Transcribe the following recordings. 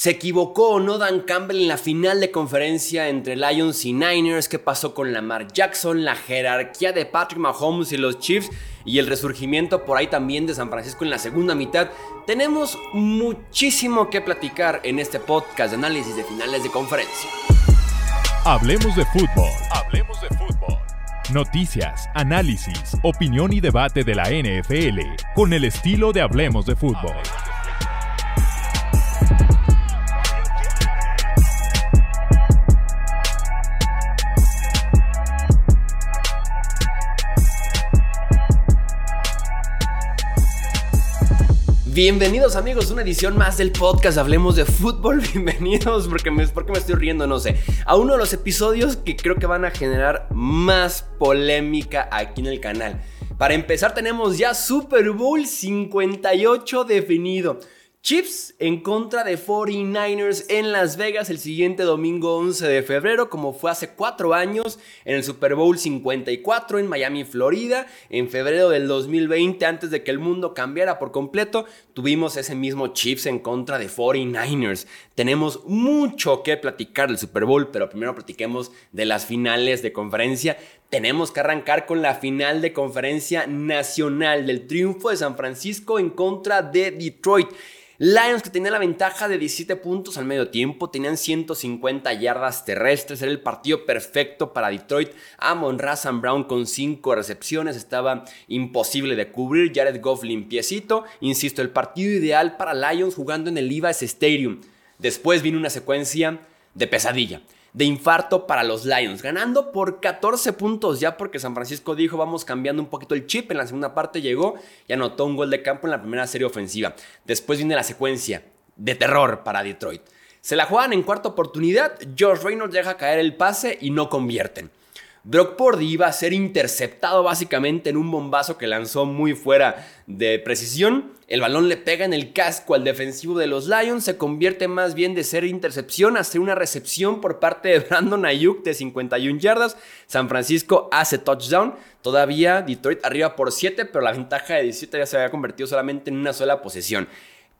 ¿Se equivocó o no Dan Campbell en la final de conferencia entre Lions y Niners? ¿Qué pasó con Lamar Jackson? La jerarquía de Patrick Mahomes y los Chiefs y el resurgimiento por ahí también de San Francisco en la segunda mitad. Tenemos muchísimo que platicar en este podcast de análisis de finales de conferencia. Hablemos de fútbol. Hablemos de fútbol. Noticias, análisis, opinión y debate de la NFL con el estilo de Hablemos de fútbol. Bienvenidos amigos, una edición más del podcast Hablemos de Fútbol. Bienvenidos porque me, porque me estoy riendo, no sé. A uno de los episodios que creo que van a generar más polémica aquí en el canal. Para empezar tenemos ya Super Bowl 58 definido. Chips en contra de 49ers en Las Vegas el siguiente domingo 11 de febrero, como fue hace cuatro años en el Super Bowl 54 en Miami, Florida. En febrero del 2020, antes de que el mundo cambiara por completo, tuvimos ese mismo Chips en contra de 49ers. Tenemos mucho que platicar del Super Bowl, pero primero platiquemos de las finales de conferencia. Tenemos que arrancar con la final de conferencia nacional del triunfo de San Francisco en contra de Detroit. Lions que tenía la ventaja de 17 puntos al medio tiempo, tenían 150 yardas terrestres, era el partido perfecto para Detroit. Amon Razan Brown con 5 recepciones, estaba imposible de cubrir. Jared Goff limpiecito, insisto, el partido ideal para Lions jugando en el Levi's Stadium. Después vino una secuencia de pesadilla de infarto para los Lions, ganando por 14 puntos ya porque San Francisco dijo vamos cambiando un poquito el chip, en la segunda parte llegó y anotó un gol de campo en la primera serie ofensiva. Después viene la secuencia de terror para Detroit. Se la juegan en cuarta oportunidad, George Reynolds deja caer el pase y no convierten. Brock Purdy iba a ser interceptado básicamente en un bombazo que lanzó muy fuera de precisión. El balón le pega en el casco al defensivo de los Lions, se convierte más bien de ser intercepción a ser una recepción por parte de Brandon Ayuk de 51 yardas. San Francisco hace touchdown. Todavía Detroit arriba por 7, pero la ventaja de 17 ya se había convertido solamente en una sola posesión.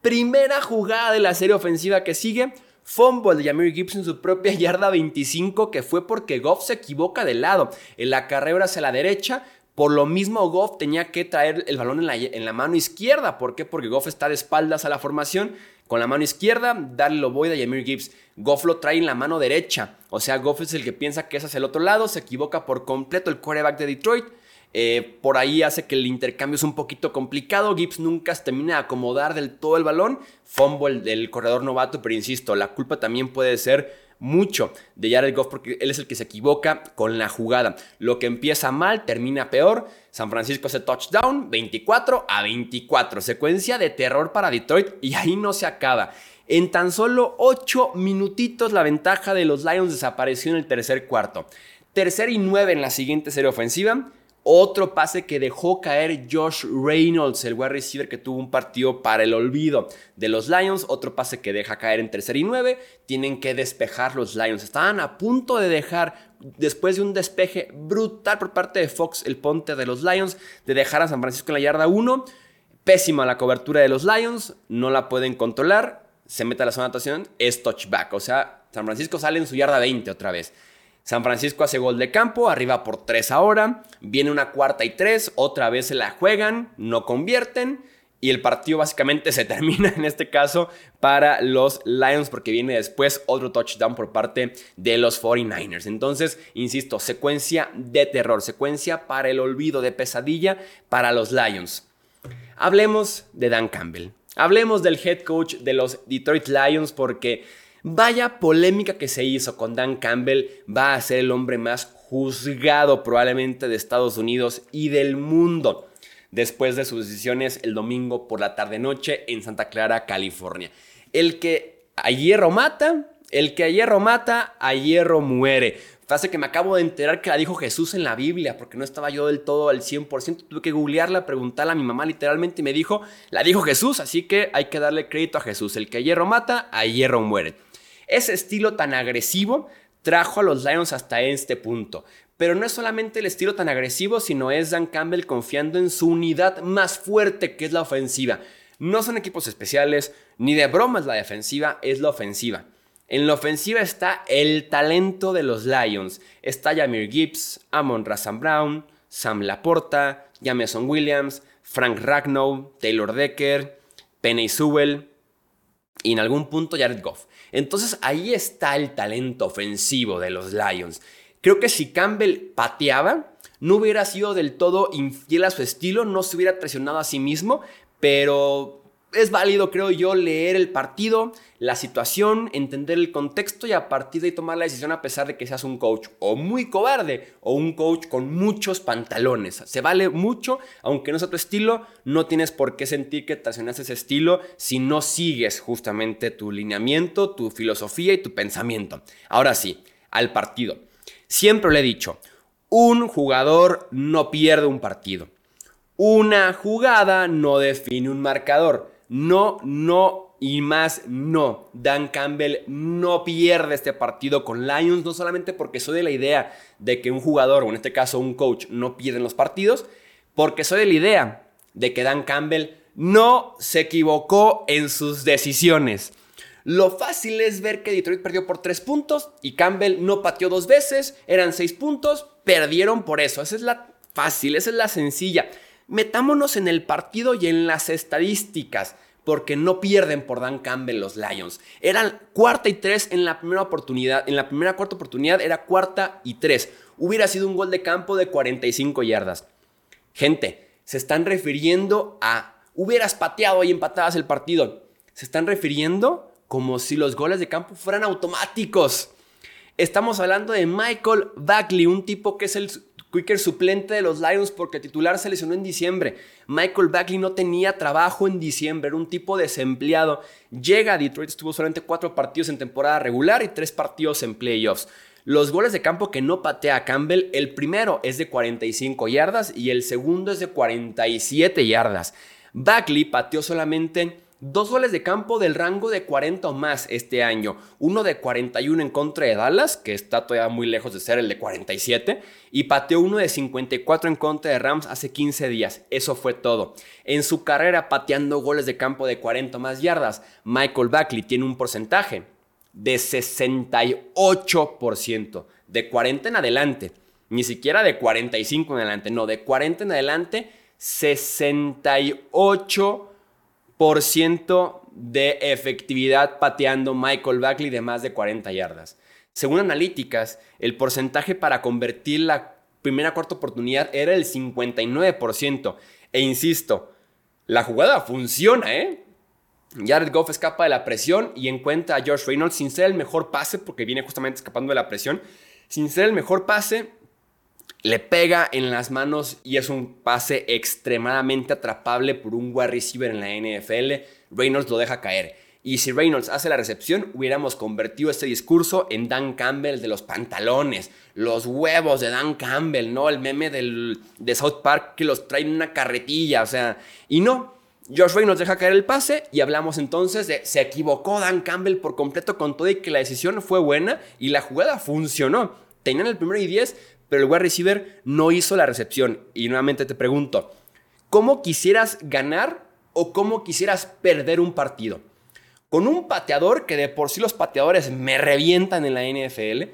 Primera jugada de la serie ofensiva que sigue Fumble de Jamir Gibbs en su propia yarda 25, que fue porque Goff se equivoca de lado. En la carrera hacia la derecha, por lo mismo, Goff tenía que traer el balón en la, mano izquierda. ¿Por qué? Porque Goff está de espaldas a la formación. Con la mano izquierda, darle lo voy a Jamir Gibbs. Goff lo trae en la mano derecha. O sea, Goff es el que piensa que es hacia el otro lado. Se equivoca por completo el quarterback de Detroit. Eh, por ahí hace que el intercambio es un poquito complicado. Gibbs nunca termina de acomodar del todo el balón. Fumble del corredor novato, pero insisto, la culpa también puede ser mucho de Jared Goff porque él es el que se equivoca con la jugada. Lo que empieza mal termina peor. San Francisco hace touchdown 24 a 24. Secuencia de terror para Detroit y ahí no se acaba. En tan solo 8 minutitos la ventaja de los Lions desapareció en el tercer cuarto. Tercer y 9 en la siguiente serie ofensiva. Otro pase que dejó caer Josh Reynolds, el wide receiver que tuvo un partido para el olvido de los Lions. Otro pase que deja caer en tercer y nueve. Tienen que despejar los Lions. Estaban a punto de dejar, después de un despeje brutal por parte de Fox, el ponte de los Lions, de dejar a San Francisco en la yarda 1. Pésima la cobertura de los Lions. No la pueden controlar. Se mete a la zona de anotación. Es touchback. O sea, San Francisco sale en su yarda 20 otra vez. San Francisco hace gol de campo, arriba por 3 ahora. Viene una cuarta y 3, otra vez se la juegan, no convierten. Y el partido básicamente se termina en este caso para los Lions porque viene después otro touchdown por parte de los 49ers. Entonces, insisto, secuencia de terror, secuencia para el olvido de pesadilla para los Lions. Hablemos de Dan Campbell. Hablemos del head coach de los Detroit Lions porque Vaya polémica que se hizo con Dan Campbell, va a ser el hombre más juzgado probablemente de Estados Unidos y del mundo después de sus decisiones el domingo por la tarde-noche en Santa Clara, California. El que a hierro mata, el que a hierro mata, a hierro muere. Frase que me acabo de enterar que la dijo Jesús en la Biblia, porque no estaba yo del todo al 100%. Tuve que googlearla, preguntarla a mi mamá literalmente y me dijo, la dijo Jesús, así que hay que darle crédito a Jesús. El que a hierro mata, a hierro muere. Ese estilo tan agresivo trajo a los Lions hasta este punto. Pero no es solamente el estilo tan agresivo, sino es Dan Campbell confiando en su unidad más fuerte, que es la ofensiva. No son equipos especiales, ni de broma es la defensiva, es la ofensiva. En la ofensiva está el talento de los Lions. Está Jamir Gibbs, Amon Razan Brown, Sam Laporta, Jameson Williams, Frank Ragnow, Taylor Decker, Penny Sewell y en algún punto Jared Goff. Entonces ahí está el talento ofensivo de los Lions. Creo que si Campbell pateaba, no hubiera sido del todo infiel a su estilo, no se hubiera presionado a sí mismo, pero es válido, creo yo, leer el partido, la situación, entender el contexto y a partir de ahí tomar la decisión a pesar de que seas un coach o muy cobarde o un coach con muchos pantalones. Se vale mucho, aunque no sea tu estilo, no tienes por qué sentir que traicionas ese estilo si no sigues justamente tu lineamiento, tu filosofía y tu pensamiento. Ahora sí, al partido. Siempre le he dicho, un jugador no pierde un partido. Una jugada no define un marcador. No, no y más no. Dan Campbell no pierde este partido con Lions, no solamente porque soy de la idea de que un jugador, o en este caso un coach, no pierde los partidos, porque soy de la idea de que Dan Campbell no se equivocó en sus decisiones. Lo fácil es ver que Detroit perdió por tres puntos y Campbell no pateó dos veces, eran seis puntos, perdieron por eso. Esa es la fácil, esa es la sencilla. Metámonos en el partido y en las estadísticas, porque no pierden por Dan Campbell los Lions. Eran cuarta y tres en la primera oportunidad, en la primera cuarta oportunidad era cuarta y tres. Hubiera sido un gol de campo de 45 yardas. Gente, se están refiriendo a hubieras pateado y empatadas el partido. Se están refiriendo como si los goles de campo fueran automáticos. Estamos hablando de Michael Buckley, un tipo que es el Quicker suplente de los Lions porque titular se lesionó en diciembre. Michael Bagley no tenía trabajo en diciembre, era un tipo desempleado. Llega a Detroit, estuvo solamente cuatro partidos en temporada regular y tres partidos en playoffs. Los goles de campo que no patea Campbell, el primero es de 45 yardas y el segundo es de 47 yardas. Bagley pateó solamente Dos goles de campo del rango de 40 o más este año. Uno de 41 en contra de Dallas, que está todavía muy lejos de ser el de 47. Y pateó uno de 54 en contra de Rams hace 15 días. Eso fue todo. En su carrera pateando goles de campo de 40 o más yardas, Michael Buckley tiene un porcentaje de 68%. De 40 en adelante. Ni siquiera de 45 en adelante. No, de 40 en adelante, 68% de efectividad pateando Michael Buckley de más de 40 yardas. Según analíticas, el porcentaje para convertir la primera cuarta oportunidad era el 59%. E insisto, la jugada funciona, ¿eh? Jared Goff escapa de la presión y encuentra a Josh Reynolds sin ser el mejor pase, porque viene justamente escapando de la presión. Sin ser el mejor pase, le pega en las manos y es un pase extremadamente atrapable por un wide receiver en la NFL. Reynolds lo deja caer. Y si Reynolds hace la recepción, hubiéramos convertido este discurso en Dan Campbell de los pantalones, los huevos de Dan Campbell, ¿no? El meme de South Park que los trae en una carretilla, o sea, y no. Josh Reynolds deja caer el pase y hablamos entonces de se equivocó Dan Campbell por completo con todo y que la decisión fue buena y la jugada funcionó. Tenían el primero y 10, pero el wide receiver no hizo la recepción. Y nuevamente te pregunto, ¿cómo quisieras ganar o cómo quisieras perder un partido? Con un pateador que de por sí los pateadores me revientan en la NFL,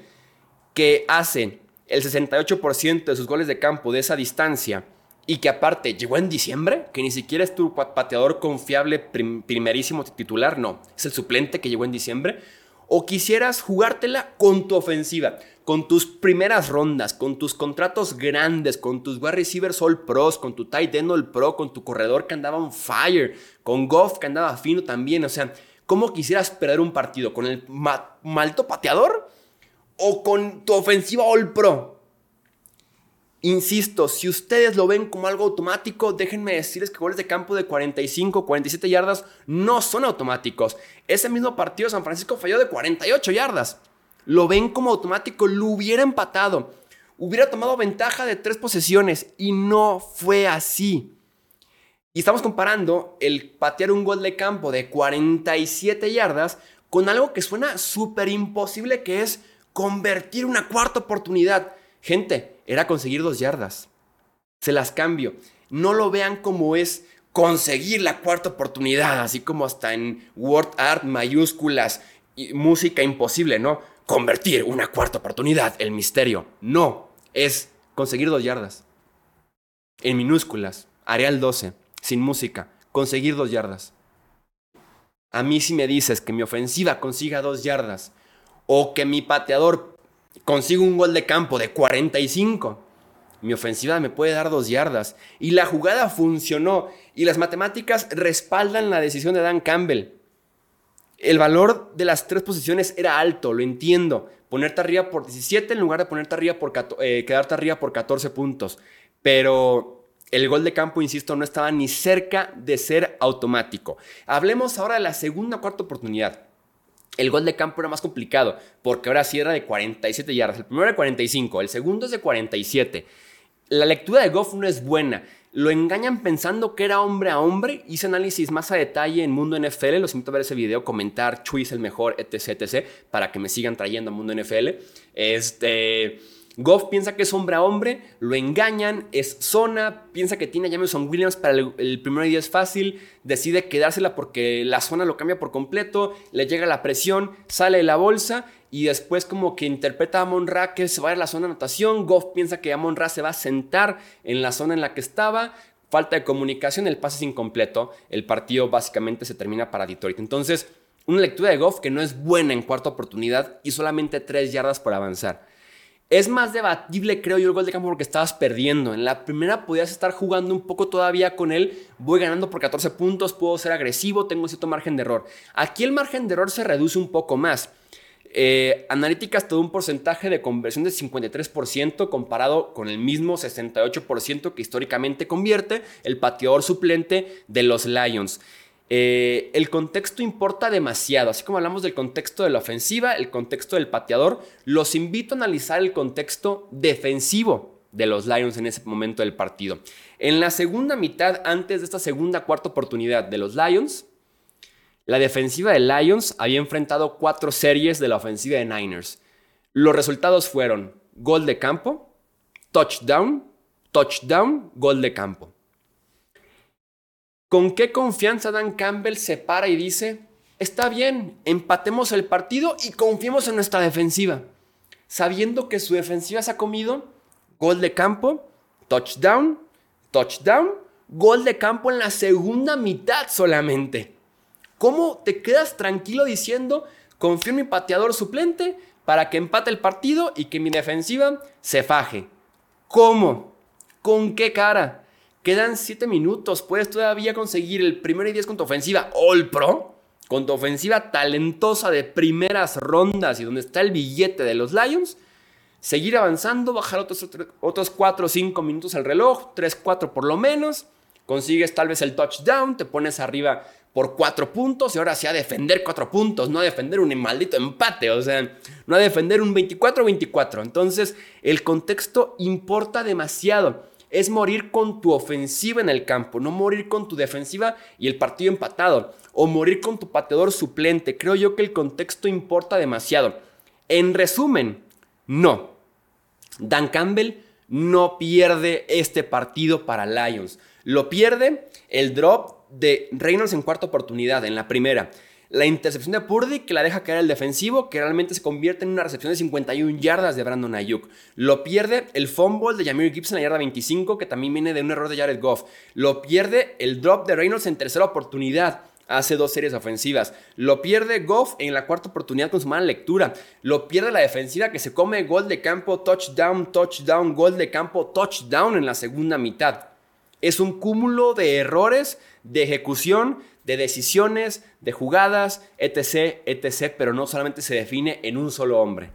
que hace el 68% de sus goles de campo de esa distancia y que aparte llegó en diciembre, que ni siquiera es tu pateador confiable primerísimo titular, no, es el suplente que llegó en diciembre, o quisieras jugártela con tu ofensiva, con tus primeras rondas, con tus contratos grandes, con tus wide receivers all pros, con tu tight end all pro, con tu corredor que andaba on fire, con Goff que andaba fino también. O sea, ¿cómo quisieras perder un partido? ¿Con el malto pateador o con tu ofensiva all pro? Insisto, si ustedes lo ven como algo automático, déjenme decirles que goles de campo de 45, 47 yardas no son automáticos. Ese mismo partido San Francisco falló de 48 yardas lo ven como automático, lo hubiera empatado, hubiera tomado ventaja de tres posesiones y no fue así. Y estamos comparando el patear un gol de campo de 47 yardas con algo que suena súper imposible que es convertir una cuarta oportunidad. Gente, era conseguir dos yardas. Se las cambio. No lo vean como es conseguir la cuarta oportunidad, así como hasta en word art mayúsculas y música imposible, ¿no? Convertir una cuarta oportunidad, el misterio. No, es conseguir dos yardas. En minúsculas, Areal 12, sin música, conseguir dos yardas. A mí si me dices que mi ofensiva consiga dos yardas o que mi pateador consiga un gol de campo de 45, mi ofensiva me puede dar dos yardas. Y la jugada funcionó. Y las matemáticas respaldan la decisión de Dan Campbell. El valor de las tres posiciones era alto, lo entiendo. Ponerte arriba por 17 en lugar de ponerte arriba por, eh, quedarte arriba por 14 puntos. Pero el gol de campo, insisto, no estaba ni cerca de ser automático. Hablemos ahora de la segunda cuarta oportunidad. El gol de campo era más complicado, porque ahora sí era de 47 yardas. El primero era de 45, el segundo es de 47. La lectura de Goff no es buena. Lo engañan pensando que era hombre a hombre. Hice análisis más a detalle en Mundo NFL. Los invito a ver ese video, comentar, Chuy el mejor, etc, etc, para que me sigan trayendo a Mundo NFL. Este. Goff piensa que es hombre a hombre, lo engañan, es zona, piensa que tiene a Jameson Williams para el, el primer día es fácil, decide quedársela porque la zona lo cambia por completo, le llega la presión, sale de la bolsa y después como que interpreta a Monra que se va a ir a la zona de anotación, Goff piensa que Monra se va a sentar en la zona en la que estaba, falta de comunicación, el pase es incompleto, el partido básicamente se termina para Detroit. Entonces, una lectura de Goff que no es buena en cuarta oportunidad y solamente tres yardas por avanzar. Es más debatible, creo yo, el gol de campo porque estabas perdiendo. En la primera podías estar jugando un poco todavía con él. Voy ganando por 14 puntos, puedo ser agresivo, tengo cierto margen de error. Aquí el margen de error se reduce un poco más. Eh, analíticas todo un porcentaje de conversión de 53% comparado con el mismo 68% que históricamente convierte el pateador suplente de los Lions. Eh, el contexto importa demasiado, así como hablamos del contexto de la ofensiva, el contexto del pateador, los invito a analizar el contexto defensivo de los Lions en ese momento del partido. En la segunda mitad, antes de esta segunda cuarta oportunidad de los Lions, la defensiva de Lions había enfrentado cuatro series de la ofensiva de Niners. Los resultados fueron gol de campo, touchdown, touchdown, gol de campo. ¿Con qué confianza Dan Campbell se para y dice, está bien, empatemos el partido y confiemos en nuestra defensiva? Sabiendo que su defensiva se ha comido gol de campo, touchdown, touchdown, gol de campo en la segunda mitad solamente. ¿Cómo te quedas tranquilo diciendo, confío en mi pateador suplente para que empate el partido y que mi defensiva se faje? ¿Cómo? ¿Con qué cara? Quedan 7 minutos. Puedes todavía conseguir el primer y 10 con tu ofensiva All Pro. Con tu ofensiva talentosa de primeras rondas y donde está el billete de los Lions. Seguir avanzando, bajar otros, otros 4 o 5 minutos al reloj. 3, 4 por lo menos. Consigues tal vez el touchdown. Te pones arriba por 4 puntos y ahora sí a defender 4 puntos, no a defender un maldito empate, o sea, no a defender un 24-24. Entonces, el contexto importa demasiado es morir con tu ofensiva en el campo, no morir con tu defensiva y el partido empatado, o morir con tu pateador suplente. Creo yo que el contexto importa demasiado. En resumen, no. Dan Campbell no pierde este partido para Lions. Lo pierde el drop de Reynolds en cuarta oportunidad, en la primera. La intercepción de Purdy que la deja caer el defensivo, que realmente se convierte en una recepción de 51 yardas de Brandon Ayuk. Lo pierde el fumble de Jamir Gibson en la yarda 25, que también viene de un error de Jared Goff. Lo pierde el drop de Reynolds en tercera oportunidad. Hace dos series ofensivas. Lo pierde Goff en la cuarta oportunidad con su mala lectura. Lo pierde la defensiva que se come gol de campo, touchdown, touchdown, gol de campo, touchdown en la segunda mitad. Es un cúmulo de errores de ejecución, de decisiones, de jugadas, etc., etc., pero no solamente se define en un solo hombre.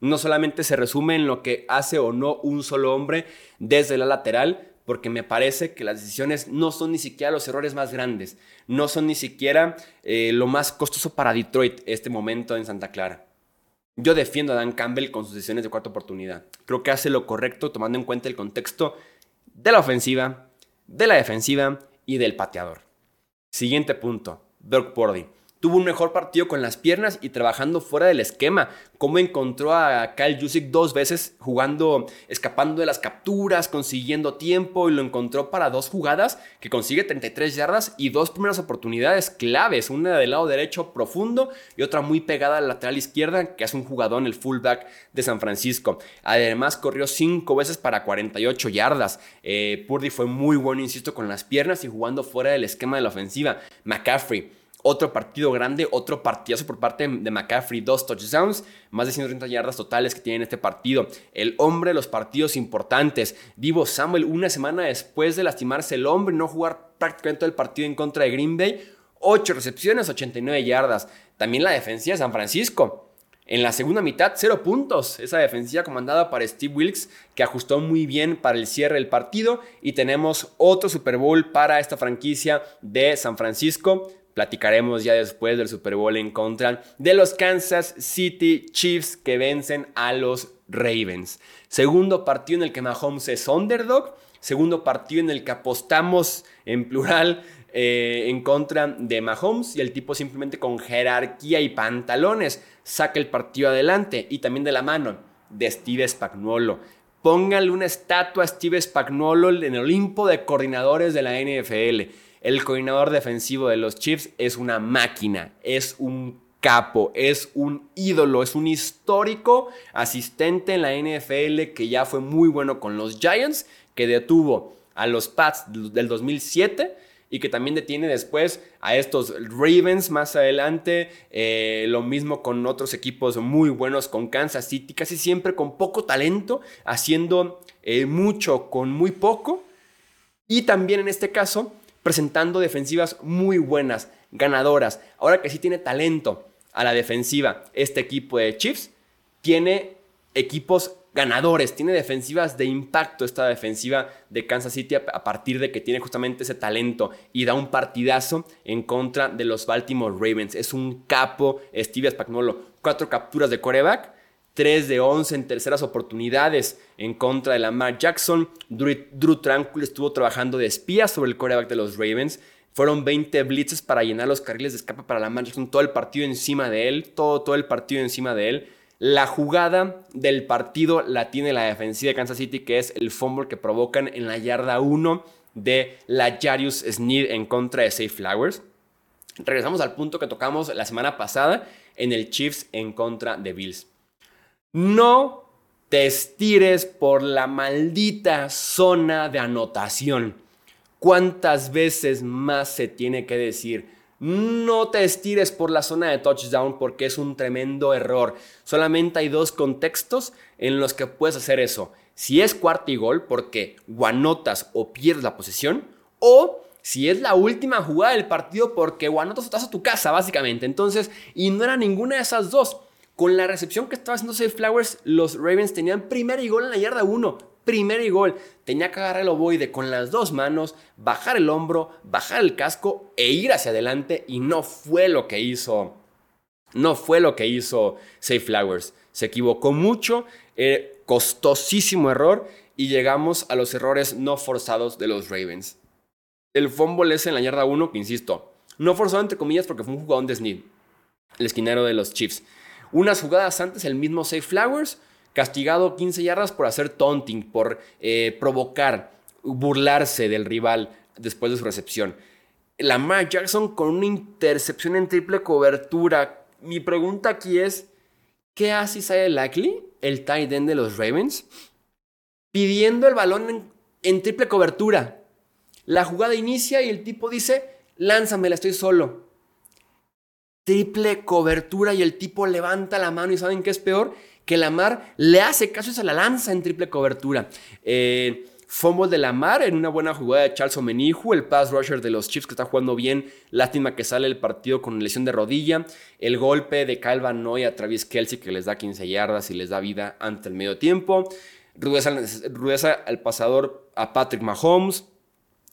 No solamente se resume en lo que hace o no un solo hombre desde la lateral, porque me parece que las decisiones no son ni siquiera los errores más grandes, no son ni siquiera eh, lo más costoso para Detroit este momento en Santa Clara. Yo defiendo a Dan Campbell con sus decisiones de cuarta oportunidad. Creo que hace lo correcto tomando en cuenta el contexto de la ofensiva, de la defensiva y del pateador. Siguiente punto, Brock Purdy. Tuvo un mejor partido con las piernas y trabajando fuera del esquema. Cómo encontró a Kyle Jusic dos veces jugando, escapando de las capturas, consiguiendo tiempo y lo encontró para dos jugadas que consigue 33 yardas y dos primeras oportunidades claves. Una del lado derecho profundo y otra muy pegada al lateral izquierda que hace un jugador el fullback de San Francisco. Además corrió cinco veces para 48 yardas. Eh, Purdy fue muy bueno, insisto, con las piernas y jugando fuera del esquema de la ofensiva. McCaffrey otro partido grande, otro partidazo por parte de McCaffrey, dos touchdowns, más de 130 yardas totales que tiene en este partido. El hombre de los partidos importantes. Divo Samuel, una semana después de lastimarse el hombre, no jugar prácticamente todo el partido en contra de Green Bay. 8 recepciones, 89 yardas. También la defensiva de San Francisco. En la segunda mitad, 0 puntos. Esa defensiva comandada por Steve Wilkes, que ajustó muy bien para el cierre del partido. Y tenemos otro Super Bowl para esta franquicia de San Francisco. Platicaremos ya después del Super Bowl en contra de los Kansas City Chiefs que vencen a los Ravens. Segundo partido en el que Mahomes es underdog. Segundo partido en el que apostamos en plural eh, en contra de Mahomes y el tipo simplemente con jerarquía y pantalones saca el partido adelante y también de la mano de Steve Spagnuolo. Pónganle una estatua a Steve Spagnuolo en el Olimpo de coordinadores de la NFL. El coordinador defensivo de los Chiefs es una máquina, es un capo, es un ídolo, es un histórico asistente en la NFL que ya fue muy bueno con los Giants, que detuvo a los Pats del 2007 y que también detiene después a estos Ravens más adelante. Eh, lo mismo con otros equipos muy buenos, con Kansas City, casi siempre con poco talento, haciendo eh, mucho con muy poco. Y también en este caso, presentando defensivas muy buenas, ganadoras. Ahora que sí tiene talento a la defensiva, este equipo de Chiefs tiene equipos ganadores, tiene defensivas de impacto esta defensiva de Kansas City a partir de que tiene justamente ese talento y da un partidazo en contra de los Baltimore Ravens. Es un capo Steve Spagnuolo, cuatro capturas de coreback 3 de 11 en terceras oportunidades en contra de Lamar Jackson. Drew, Tranquil estuvo trabajando de espía sobre el coreback de los Ravens. Fueron 20 blitzes para llenar los carriles de escape para Lamar Jackson. Todo el partido encima de él. Todo, todo el partido encima de él. La jugada del partido la tiene la defensiva de Kansas City, que es el fumble que provocan en la yarda 1 de la Jarius Sneed en contra de Safe Flowers. Regresamos al punto que tocamos la semana pasada en el Chiefs en contra de Bills. No te estires por la maldita zona de anotación. ¿Cuántas veces más se tiene que decir? No te estires por la zona de touchdown porque es un tremendo error. Solamente hay dos contextos en los que puedes hacer eso. Si es cuarto y gol porque guanotas o pierdes la posesión o si es la última jugada del partido porque guanotas o estás a tu casa básicamente. Entonces, y no era ninguna de esas dos. Con la recepción que estaba haciendo Safe Flowers, los Ravens tenían primer y gol en la yarda 1. Primer y gol. Tenía que agarrar el ovoide con las dos manos, bajar el hombro, bajar el casco e ir hacia adelante. Y no fue lo que hizo. No fue lo que hizo Safe Flowers. Se equivocó mucho. Eh, costosísimo error. Y llegamos a los errores no forzados de los Ravens. El fumble es en la yarda 1, que insisto, no forzado entre comillas porque fue un jugador de Sneed, el esquinero de los Chiefs. Unas jugadas antes, el mismo Safe Flowers, castigado 15 yardas por hacer taunting, por eh, provocar, burlarse del rival después de su recepción. Lamar Jackson con una intercepción en triple cobertura. Mi pregunta aquí es, ¿qué hace Isaiah Lackley, el tight end de los Ravens, pidiendo el balón en, en triple cobertura? La jugada inicia y el tipo dice, lánzamela, estoy solo triple cobertura y el tipo levanta la mano y saben qué es peor, que Lamar le hace caso y se la lanza en triple cobertura. Eh, Fumble de Lamar en una buena jugada de Charles Omenihu, el pass rusher de los Chiefs que está jugando bien. Lástima que sale el partido con lesión de rodilla. El golpe de Calvin Noy a Travis Kelsey que les da 15 yardas y les da vida ante el medio tiempo. Rudeza, al pasador a Patrick Mahomes.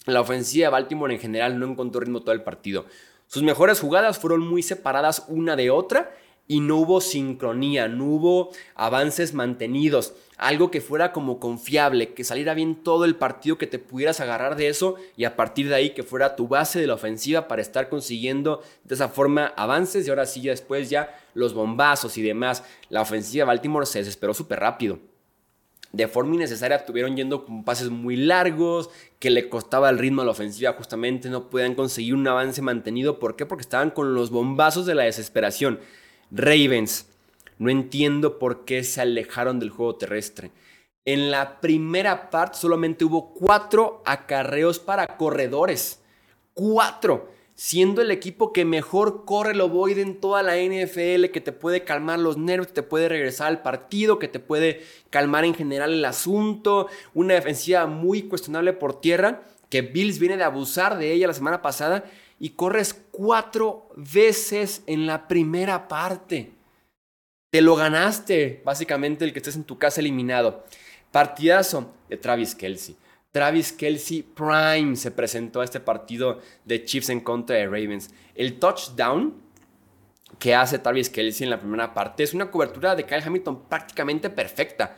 La ofensiva de Baltimore en general no encontró ritmo todo el partido. Sus mejores jugadas fueron muy separadas una de otra y no hubo sincronía, no hubo avances mantenidos, algo que fuera como confiable, que saliera bien todo el partido, que te pudieras agarrar de eso y a partir de ahí que fuera tu base de la ofensiva para estar consiguiendo de esa forma avances y ahora sí después ya los bombazos y demás. La ofensiva de Baltimore se desesperó súper rápido de forma innecesaria tuvieron yendo con pases muy largos, que le costaba el ritmo a la ofensiva justamente, no podían conseguir un avance mantenido. ¿Por qué? Porque estaban con los bombazos de la desesperación. Ravens, no entiendo por qué se alejaron del juego terrestre. En la primera parte solamente hubo cuatro acarreos para corredores. Cuatro siendo el equipo que mejor corre lo void en toda la NFL, que te puede calmar los nervios, que te puede regresar al partido, que te puede calmar en general el asunto, una defensiva muy cuestionable por tierra, que Bills viene de abusar de ella la semana pasada, y corres cuatro veces en la primera parte. Te lo ganaste, básicamente, el que estés en tu casa eliminado. Partidazo de Travis Kelsey. Travis Kelsey Prime se presentó a este partido de Chiefs en contra de Ravens. El touchdown que hace Travis Kelsey en la primera parte es una cobertura de Kyle Hamilton prácticamente perfecta,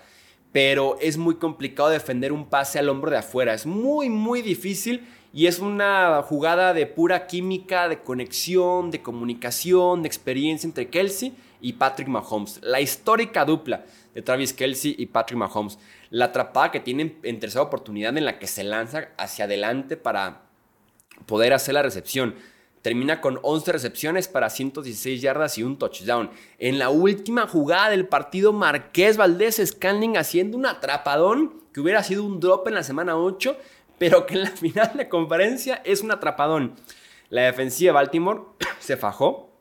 pero es muy complicado defender un pase al hombro de afuera. Es muy, muy difícil y es una jugada de pura química, de conexión, de comunicación, de experiencia entre Kelsey y Patrick Mahomes. La histórica dupla de Travis Kelsey y Patrick Mahomes. La atrapada que tienen en tercera oportunidad en la que se lanza hacia adelante para poder hacer la recepción. Termina con 11 recepciones para 116 yardas y un touchdown. En la última jugada del partido, Marqués Valdés Scanning haciendo un atrapadón que hubiera sido un drop en la semana 8, pero que en la final de conferencia es un atrapadón. La defensiva de Baltimore se fajó,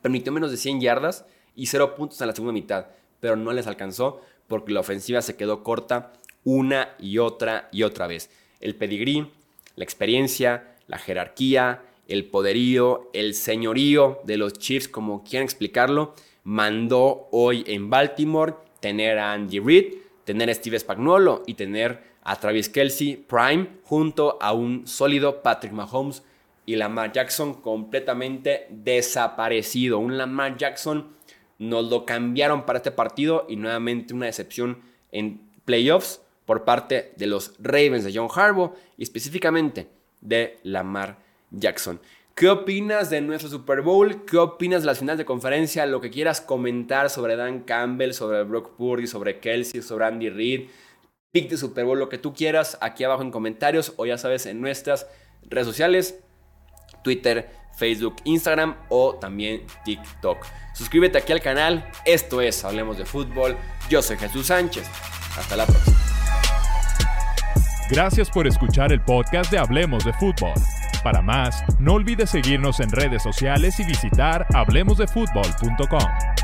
permitió menos de 100 yardas y 0 puntos en la segunda mitad pero no les alcanzó porque la ofensiva se quedó corta una y otra y otra vez. El pedigrí, la experiencia, la jerarquía, el poderío, el señorío de los Chiefs, como quieran explicarlo, mandó hoy en Baltimore tener a Andy Reid, tener a Steve Spagnuolo y tener a Travis Kelsey Prime junto a un sólido Patrick Mahomes y Lamar Jackson completamente desaparecido. Un Lamar Jackson nos lo cambiaron para este partido y nuevamente una decepción en playoffs por parte de los Ravens de John Harbaugh y específicamente de Lamar Jackson. ¿Qué opinas de nuestro Super Bowl? ¿Qué opinas de las finales de conferencia? Lo que quieras comentar sobre Dan Campbell, sobre Brock Purdy, sobre Kelsey, sobre Andy Reid, pick de Super Bowl, lo que tú quieras aquí abajo en comentarios o ya sabes en nuestras redes sociales, Twitter, Facebook, Instagram o también TikTok. Suscríbete aquí al canal. Esto es Hablemos de Fútbol. Yo soy Jesús Sánchez. Hasta la próxima. Gracias por escuchar el podcast de Hablemos de Fútbol. Para más, no olvides seguirnos en redes sociales y visitar hablemosdefutbol.com.